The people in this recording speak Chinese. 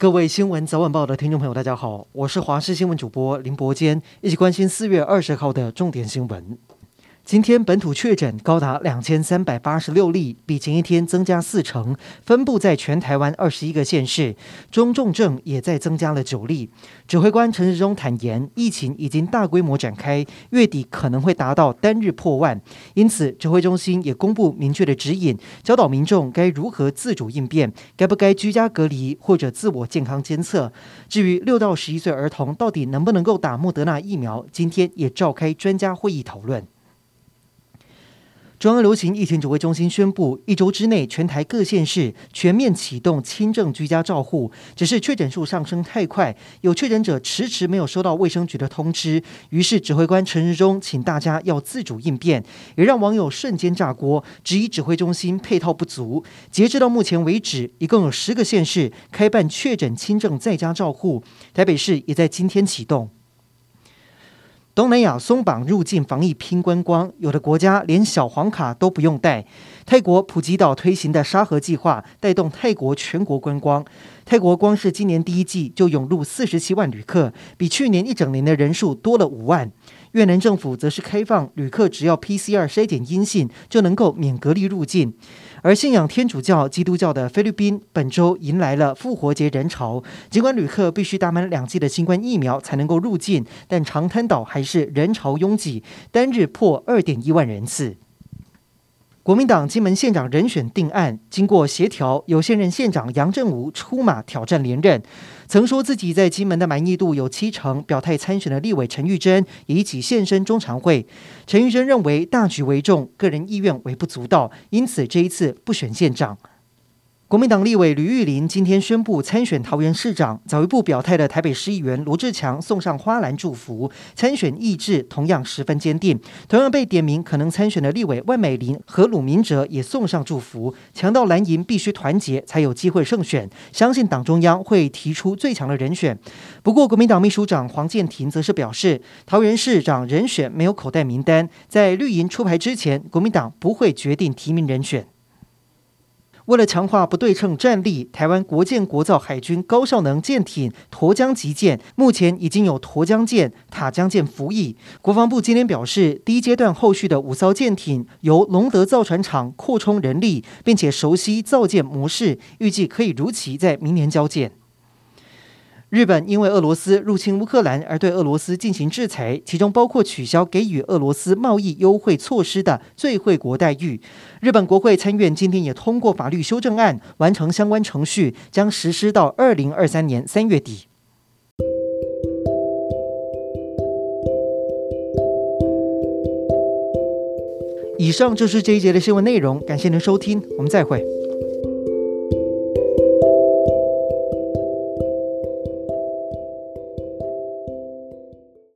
各位新闻早晚报的听众朋友，大家好，我是华视新闻主播林伯坚，一起关心四月二十号的重点新闻。今天本土确诊高达两千三百八十六例，比前一天增加四成，分布在全台湾二十一个县市，中重症也在增加了九例。指挥官陈时中坦言，疫情已经大规模展开，月底可能会达到单日破万，因此指挥中心也公布明确的指引，教导民众该如何自主应变，该不该居家隔离或者自我健康监测。至于六到十一岁儿童到底能不能够打莫德纳疫苗，今天也召开专家会议讨论。中央流行疫情指挥中心宣布，一周之内全台各县市全面启动轻症居家照护。只是确诊数上升太快，有确诊者迟迟没有收到卫生局的通知，于是指挥官陈时中请大家要自主应变，也让网友瞬间炸锅，质疑指挥中心配套不足。截至到目前为止，一共有十个县市开办确诊轻症在家照护，台北市也在今天启动。东南亚松绑入境防疫拼观光，有的国家连小黄卡都不用带。泰国普吉岛推行的沙河计划，带动泰国全国观光。泰国光是今年第一季就涌入四十七万旅客，比去年一整年的人数多了五万。越南政府则是开放旅客只要 PCR 筛检阴性就能够免隔离入境。而信仰天主教、基督教的菲律宾本周迎来了复活节人潮，尽管旅客必须打满两剂的新冠疫苗才能够入境，但长滩岛还是人潮拥挤，单日破二点一万人次。国民党金门县长人选定案，经过协调，有现任县长杨振武出马挑战连任。曾说自己在金门的满意度有七成，表态参选的立委陈玉珍也一起现身中常会。陈玉珍认为大局为重，个人意愿微不足道，因此这一次不选县长。国民党立委吕玉玲今天宣布参选桃园市长，早一步表态的台北市议员罗志强送上花篮祝福，参选意志同样十分坚定。同样被点名可能参选的立委万美玲和鲁明哲也送上祝福，强调蓝营必须团结才有机会胜选，相信党中央会提出最强的人选。不过，国民党秘书长黄健庭则是表示，桃园市长人选没有口袋名单，在绿营出牌之前，国民党不会决定提名人选。为了强化不对称战力，台湾国建国造海军高效能舰艇沱江级舰目前已经有沱江舰、塔江舰服役。国防部今天表示，第一阶段后续的五艘舰艇由龙德造船厂扩充人力，并且熟悉造舰模式，预计可以如期在明年交舰。日本因为俄罗斯入侵乌克兰而对俄罗斯进行制裁，其中包括取消给予俄罗斯贸易优惠措施的最惠国待遇。日本国会参院今天也通过法律修正案，完成相关程序，将实施到二零二三年三月底。以上就是这一节的新闻内容，感谢您收听，我们再会。